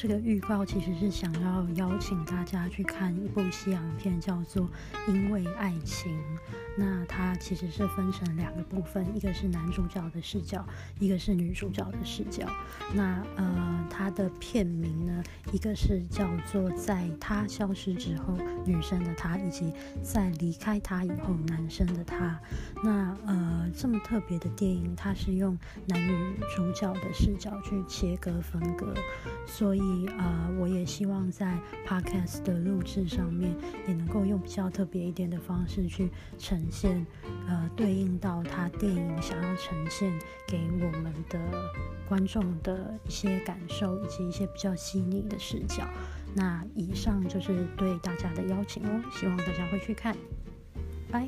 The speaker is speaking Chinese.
这个预告其实是想要邀请大家去看一部西洋片，叫做《因为爱情》。那它其实是分成两个部分，一个是男主角的视角，一个是女主角的视角。那呃，它的片名呢，一个是叫做《在他消失之后》，女生的她，以及在离开他以后，男生的他。那呃，这么特别的电影，它是用男女主角的视角去切割分割，所以呃，我也希望在 podcast 的录制上面，也能够用比较特别一点的方式去呈现，呃，对应到他电影想要呈现给我们的观众的一些感受，以及一些比较细腻的视角。那以上就是对大家的邀请哦，希望大家会去看，拜。